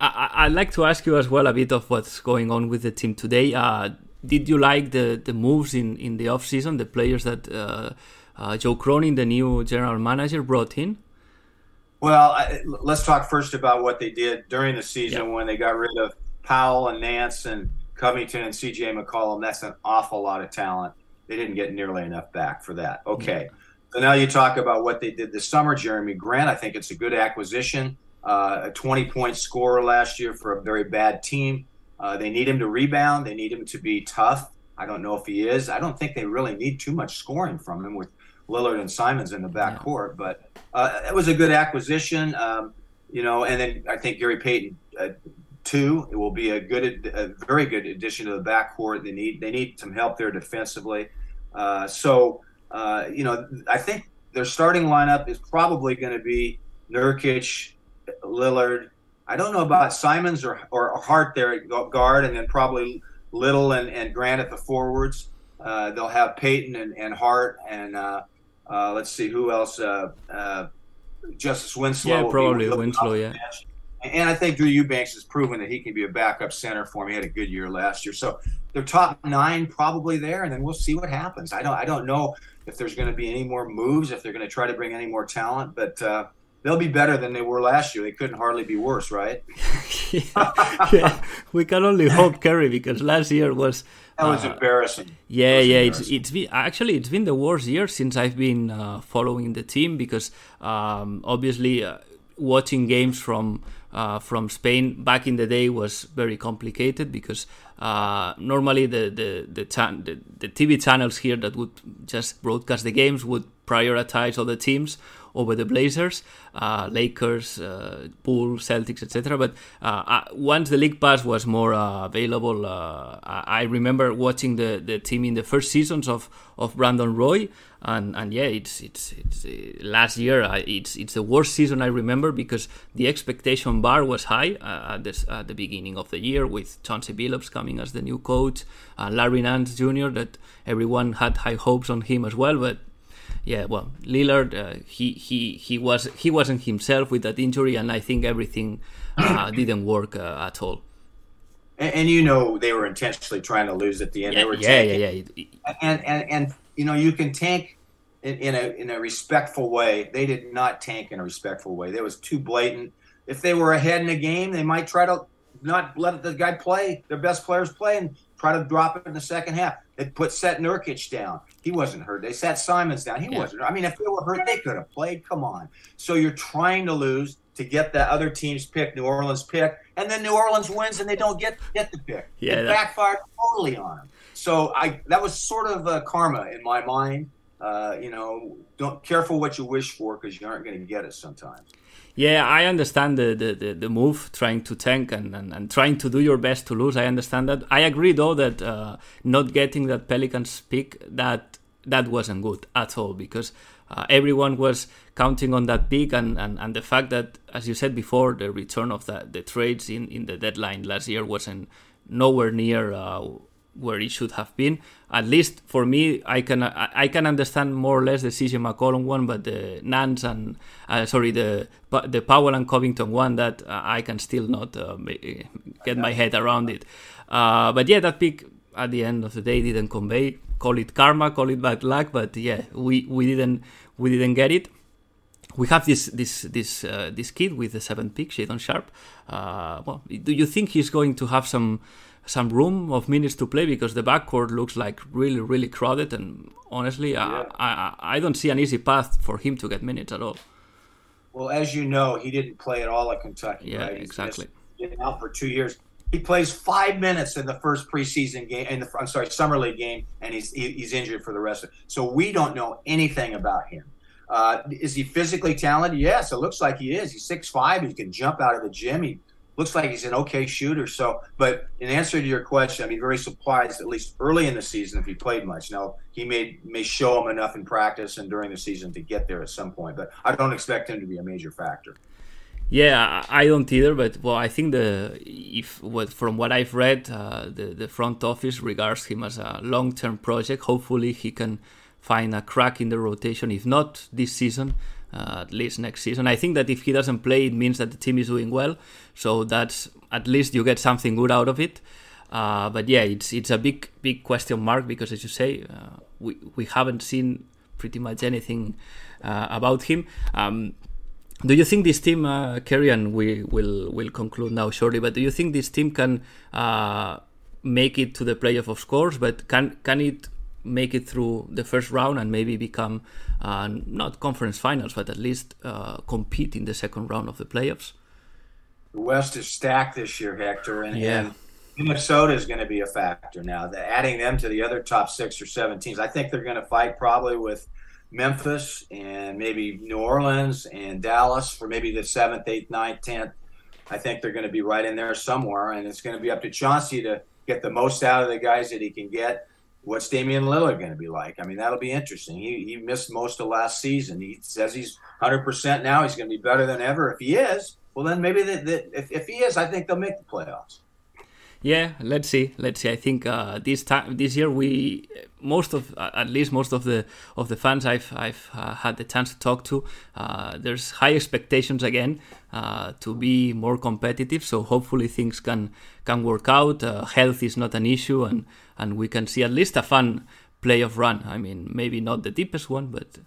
I, would like to ask you as well a bit of what's going on with the team today. Uh, did you like the, the moves in, in the off season, the players that uh, uh, Joe Cronin, the new general manager, brought in? Well, I, let's talk first about what they did during the season yeah. when they got rid of Powell and Nance and Covington and C.J. McCollum. That's an awful lot of talent. They didn't get nearly enough back for that. Okay. Yeah. So now you talk about what they did this summer. Jerami Grant, I think it's a good acquisition. Uh, a 20 point scorer last year for a very bad team. Uh, they need him to rebound. They need him to be tough. I don't know if he is. I don't think they really need too much scoring from him with Lillard and Simons in the backcourt. Yeah. But uh, it was a good acquisition, um, you know. And then I think Gary Payton uh, too. It will be a good, a very good addition to the backcourt. They need they need some help there defensively. Uh, so uh, you know, I think their starting lineup is probably going to be Nurkic, Lillard. I don't know about Simons or or Hart there at guard, and then probably Little and, and Grant at the forwards. Uh, they'll have Payton and, and Hart and uh, let's see who else. Uh, uh, Justice Winslow. Yeah, probably Winslow. Yeah. And I think Drew Eubanks has proven that he can be a backup center for me. He had a good year last year, so their top nine probably there, and then we'll see what happens. I don't. I don't know if there's going to be any more moves, if they're going to try to bring any more talent, but uh, they'll be better than they were last year. They couldn't hardly be worse, right? yeah, yeah. We can only hope, Kerry, because last year was that was uh, embarrassing. Yeah, was yeah. Embarrassing. It's it's been actually it's been the worst year since I've been uh, following the team because um, obviously uh, watching games from uh, from Spain back in the day was very complicated because uh, normally the the the, chan- the the TV channels here that would just broadcast the games would prioritize other teams over the Blazers, uh, Lakers, uh, Bulls, Celtics, etc. But uh, uh, once the league pass was more uh, available, uh, I remember watching the, the team in the first seasons of, of Brandon Roy, and, and yeah, it's it's it's last year. it's it's the worst season I remember because the expectation bar was high at, this, at the beginning of the year with Chauncey Billups coming as the new coach, Larry Nance Jr. That everyone had high hopes on him as well, but yeah, well, Lillard, uh, he he he was he wasn't himself with that injury, and I think everything uh, didn't work uh, at all. And, and, you know they were intentionally trying to lose at the end. Yeah, they were yeah, yeah, yeah. And and and you know you can tank in, in a in a respectful way. They did not tank in a respectful way. That was too blatant. If they were ahead in a game, they might try to not let the guy play, their best players play, and try to drop it in the second half. They put Set Nurkic down. He wasn't hurt. They sat Simons down. He yeah. wasn't. I mean, if they were hurt, they could have played. Come on. So you're trying to lose to get the other team's pick, New Orleans pick, and then New Orleans wins and they don't get get the pick. Yeah, it that... backfired totally on them. So I that was sort of uh, karma in my mind. Uh, you know, don't careful what you wish for because you aren't going to get it sometimes. Yeah, I understand the, the, the, the, move, trying to tank and, and, and trying to do your best to lose. I understand that. I agree though that uh, not getting that Pelicans pick that that wasn't good at all because uh, everyone was counting on that pick and, and, and the fact that, as you said before, the return of the, the trades in, in the deadline last year wasn't nowhere near uh, where it should have been. At least for me, I can I, can understand more or less the CJ McCollum one, but the Nance and uh, sorry the the Powell and Covington one that uh, I can still not uh, get my head around it. Uh, but yeah, that pick at the end of the day didn't convey. Call it karma, call it bad luck, but yeah, we, we didn't we didn't get it we have this this this uh, this kid with the seventh pick, Shaedon Sharpe. Uh, well, do you think he's going to have some some room of minutes to play because the backcourt looks like really really crowded and honestly yeah. I, I, I don't see an easy path for him to get minutes at all. Well as you know he didn't play at all at kentucky yeah right? exactly. been out for two years. He plays five minutes in the first preseason game in the i'm sorry summer league game and he's he's injured for the rest of it so we don't know anything about him. Uh, is he physically talented? Yes it looks like he is. He's six five. He can jump out of the gym. He looks like he's an okay shooter. So, but in answer to your question, I'd be very surprised, at least early in the season, if he played much. Now, he may may show him enough in practice and during the season to get there at some point, but I don't expect him to be a major factor. Yeah, I don't either. But well, I think the if what from what I've read, uh, the the front office regards him as a long term project. Hopefully, he can find a crack in the rotation. If not this season, uh, at least next season. I think that if he doesn't play, it means that the team is doing well. So that's at least you get something good out of it. Uh, but yeah, it's it's a big big question mark because, as you say, uh, we we haven't seen pretty much anything uh, about him. Um, do you think this team, uh, Kerry, and we will will conclude now shortly, but do you think this team can uh, make it to the playoff of scores? But can can it make it through the first round and maybe become uh, not conference finals, but at least uh, compete in the second round of the playoffs. The West is stacked this year, Hector, and, yeah. and Minnesota is going to be a factor now. The, adding them to the other top six or seven teams, I think they're going to fight probably with Memphis and maybe New Orleans and Dallas for maybe the seventh, eighth, ninth, tenth. I think they're going to be right in there somewhere, and it's going to be up to Chauncey to get the most out of the guys that he can get what's Damian Lillard going to be like? I mean, that'll be interesting. He, he missed most of last season. He says he's 100% now. He's going to be better than ever. If he is, well, then maybe the, the, if, if he is, I think they'll make the playoffs. Yeah, let's see. Let's see. I think uh, this time this year we most of uh, at least most of the of the fans I've I've uh, had the chance to talk to. Uh, there's high expectations again uh, to be more competitive. So hopefully things can can work out. Uh, health is not an issue, and and we can see at least a fun playoff run. I mean, maybe not the deepest one, but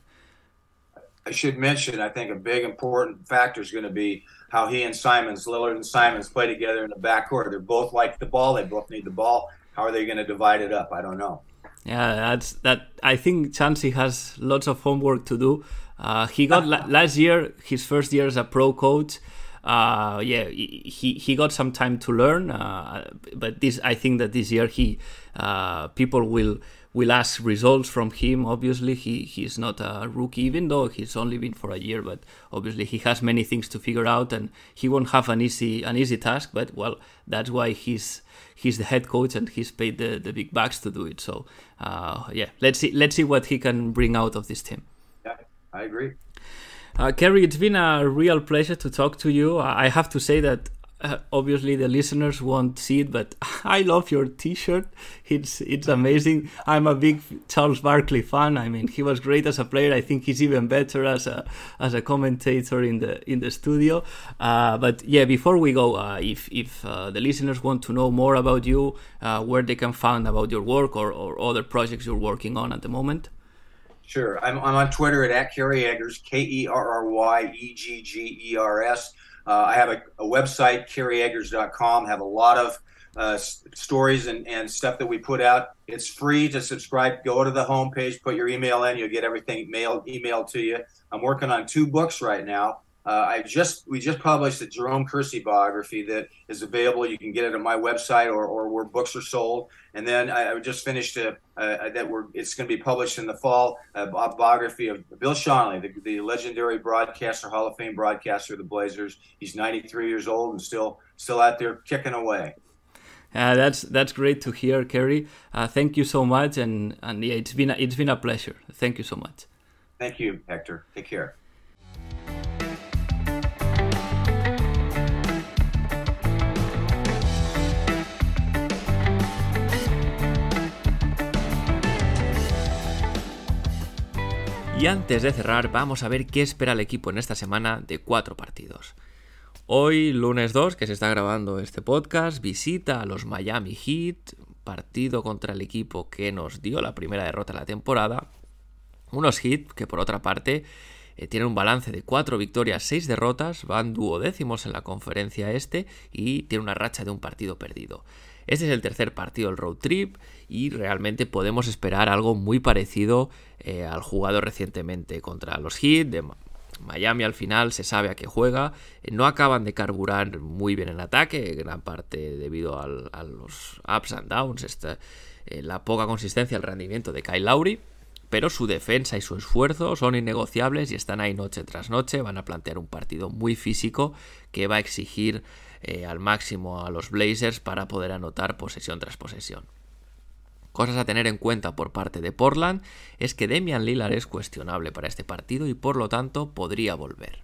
I should mention. I think a big important factor is going to be how he and Simons, Lillard and Simons, play together in the backcourt. They're both like the ball. They both need the ball. How are they going to divide it up? I don't know. Yeah, that's that. I think Chauncey has lots of homework to do. Uh, he got last year his first year as a pro coach. Uh, yeah, he he got some time to learn. Uh, but this, I think that this year he uh, people will will ask results from him. Obviously, he he's not a rookie, even though he's only been for a year. But obviously, he has many things to figure out, and he won't have an easy an easy task. But well, that's why he's he's the head coach and he's paid the, the big bucks to do it. So uh, yeah, let's see let's see what he can bring out of this team. Yeah, I agree. Uh, Kerry, it's been a real pleasure to talk to you. I have to say that uh, obviously the listeners won't see it, but I love your T-shirt. It's it's amazing. I'm a big Charles Barkley fan. I mean, he was great as a player. I think he's even better as a as a commentator in the in the studio. Uh, but yeah, before we go, uh, if if uh, the listeners want to know more about you, uh, where they can find about your work or, or other projects you're working on at the moment. Sure. I'm, I'm on Twitter at, at Kerry Eggers, K E R R Y E G G E R S. Uh, I have a, a website, kerryeggers.com. Have a lot of uh, stories and, and stuff that we put out. It's free to subscribe. Go to the homepage, put your email in, you'll get everything mailed emailed to you. I'm working on two books right now. Uh, I just we just published a Jerome Kersey biography that is available. You can get it on my website or, or where books are sold. And then I, I just finished a, that we're it's going to be published in the fall a biography of Bill Schonely, the, the legendary broadcaster, Hall of Fame broadcaster of the Blazers. He's 93 years old and still still out there kicking away. Uh, that's that's great to hear, Kerry. Uh, thank you so much, and and yeah, it's been a, it's been a pleasure. Thank you so much. Thank you, Hector. Take care. Y antes de cerrar, vamos a ver qué espera el equipo en esta semana de cuatro partidos. Hoy, lunes 2, que se está grabando este podcast, visita a los Miami Heat, partido contra el equipo que nos dio la primera derrota de la temporada. Unos Heat que por otra parte eh, tienen un balance de 4 victorias, 6 derrotas, van duodécimos en la conferencia este y tienen una racha de un partido perdido. Este es el tercer partido del road trip y realmente podemos esperar algo muy parecido eh, al jugado recientemente contra los Heat. De Miami al final se sabe a qué juega, eh, no acaban de carburar muy bien en ataque, gran parte debido a los ups and downs, eh, la poca consistencia, el rendimiento de Kyle Lowry pero su defensa y su esfuerzo son innegociables y están ahí noche tras noche. Van a plantear un partido muy físico que va a exigir eh, al máximo a los Blazers para poder anotar posesión tras posesión. Cosas a tener en cuenta por parte de Portland es que Demian Lillard es cuestionable para este partido y por lo tanto podría volver.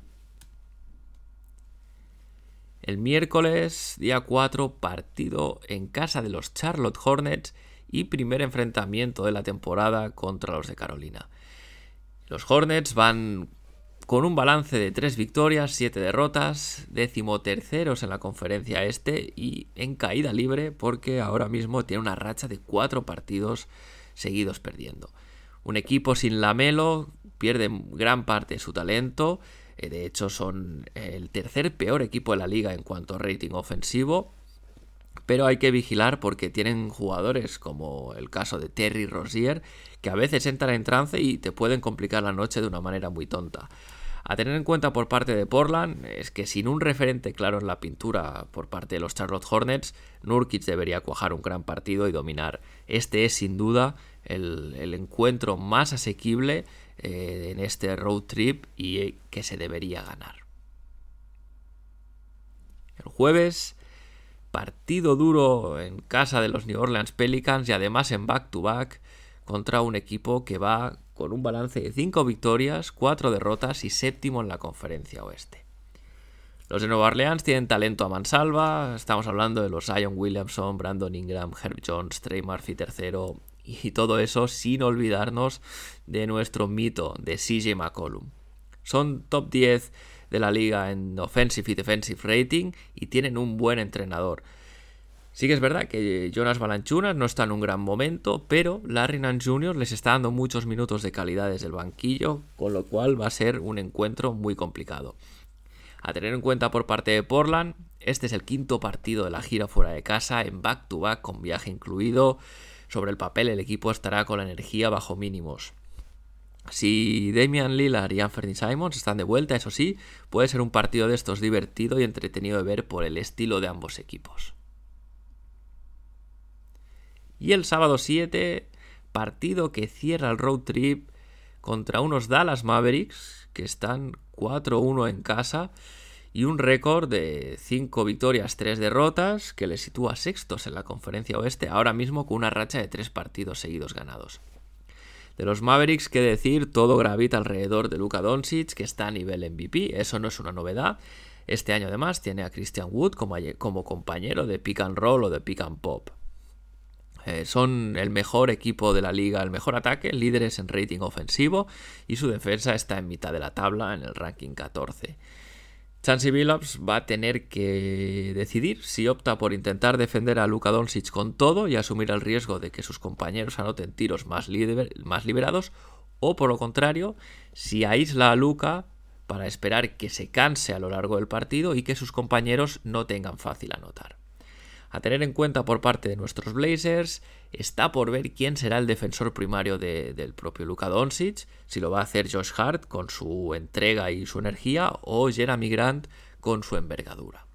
El miércoles, día 4, partido en casa de los Charlotte Hornets y primer enfrentamiento de la temporada contra los de Carolina. Los Hornets van con un balance de 3 victorias, 7 derrotas, décimo terceros en la conferencia este y en caída libre porque ahora mismo tiene una racha de 4 partidos seguidos perdiendo. Un equipo sin lamelo pierde gran parte de su talento, eh, de hecho son el tercer peor equipo de la liga en cuanto a rating ofensivo, pero hay que vigilar porque tienen jugadores como el caso de Terry Rozier que a veces entran en trance y te pueden complicar la noche de una manera muy tonta. A tener en cuenta por parte de Portland es que sin un referente claro en la pintura por parte de los Charlotte Hornets, Nurkic debería cuajar un gran partido y dominar. Este es sin duda el, encuentro más asequible eh, en este road trip y eh, que se debería ganar. El jueves, partido duro en casa de los New Orleans Pelicans y además en back-to-back contra un equipo que va con un balance de 5 victorias, 4 derrotas y séptimo en la conferencia oeste. Los de Nueva Orleans tienen talento a mansalva, estamos hablando de los Zion Williamson, Brandon Ingram, Herb Jones, Trey Murphy III y todo eso sin olvidarnos de nuestro mito de CJ McCollum. Son top 10 de la liga en offensive y defensive rating y tienen un buen entrenador. Sí que es verdad que Jonas Balanchunas no está en un gran momento, pero Larry Nance Jr. les está dando muchos minutos de calidad desde el banquillo, con lo cual va a ser un encuentro muy complicado. A tener en cuenta por parte de Portland, este es el quinto partido de la gira fuera de casa, en back-to-back con viaje incluido. Sobre el papel el equipo estará con la energía bajo mínimos. Si Damian Lillard y Anthony Simons están de vuelta, eso sí, puede ser un partido de estos divertido y entretenido de ver por el estilo de ambos equipos. Y el sábado 7, partido que cierra el road trip contra unos Dallas Mavericks que están 4-1 en casa y un récord de 5 victorias, 3 derrotas que les sitúa sextos en la conferencia oeste ahora mismo con una racha de 3 partidos seguidos ganados. De los Mavericks, que decir, todo gravita alrededor de Luka Doncic, que está a nivel MVP, eso no es una novedad. Este año además tiene a Christian Wood como, como compañero de pick and roll o de pick and pop. Eh, son el mejor equipo de la liga, el mejor ataque, líderes en rating ofensivo y su defensa está en mitad de la tabla en el ranking 14. Chansey Billups va a tener que decidir si opta por intentar defender a Luka Doncic con todo y asumir el riesgo de que sus compañeros anoten tiros más, más liberados o por lo contrario, si aísla a Luca para esperar que se canse a lo largo del partido y que sus compañeros no tengan fácil anotar. A tener en cuenta por parte de nuestros Blazers está por ver quién será el defensor primario del propio Luka Doncic, si lo va a hacer Josh Hart con su entrega y su energía o Jeremy Grant con su envergadura.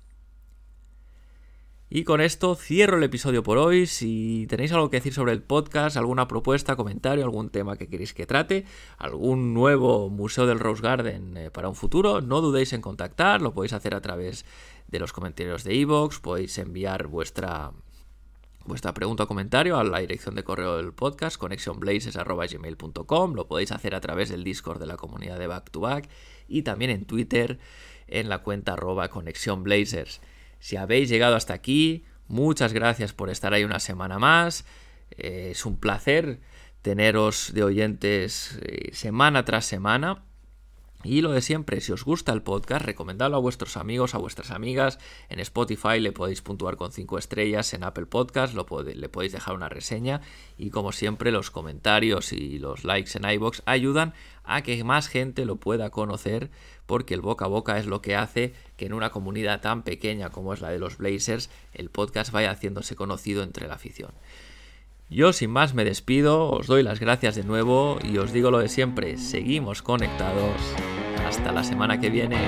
Y con esto cierro el episodio por hoy. Si tenéis algo que decir sobre el podcast, alguna propuesta, comentario, algún tema que queréis que trate, algún nuevo museo del Rose Garden eh, para un futuro, no dudéis en contactar. Lo podéis hacer a través de los comentarios de iVoox, podéis enviar vuestra, vuestra pregunta o comentario a la dirección de correo del podcast, connectionblazes.gmail.com. Lo podéis hacer a través del Discord de la comunidad de Back to Back y también en Twitter en la cuenta arroba. Si habéis llegado hasta aquí, muchas gracias por estar ahí una semana más. Eh, es un placer teneros de oyentes eh, semana tras semana. Y lo de siempre, si os gusta el podcast, recomendadlo a vuestros amigos, a vuestras amigas. En Spotify le podéis puntuar con 5 estrellas, en Apple Podcast le podéis dejar una reseña. Y como siempre, los comentarios y los likes en iBox ayudan a que más gente lo pueda conocer, porque el boca a boca es lo que hace que en una comunidad tan pequeña como es la de los Blazers, el podcast vaya haciéndose conocido entre la afición. Yo sin más me despido, os doy las gracias de nuevo y os digo lo de siempre, seguimos conectados. Hasta la semana que viene.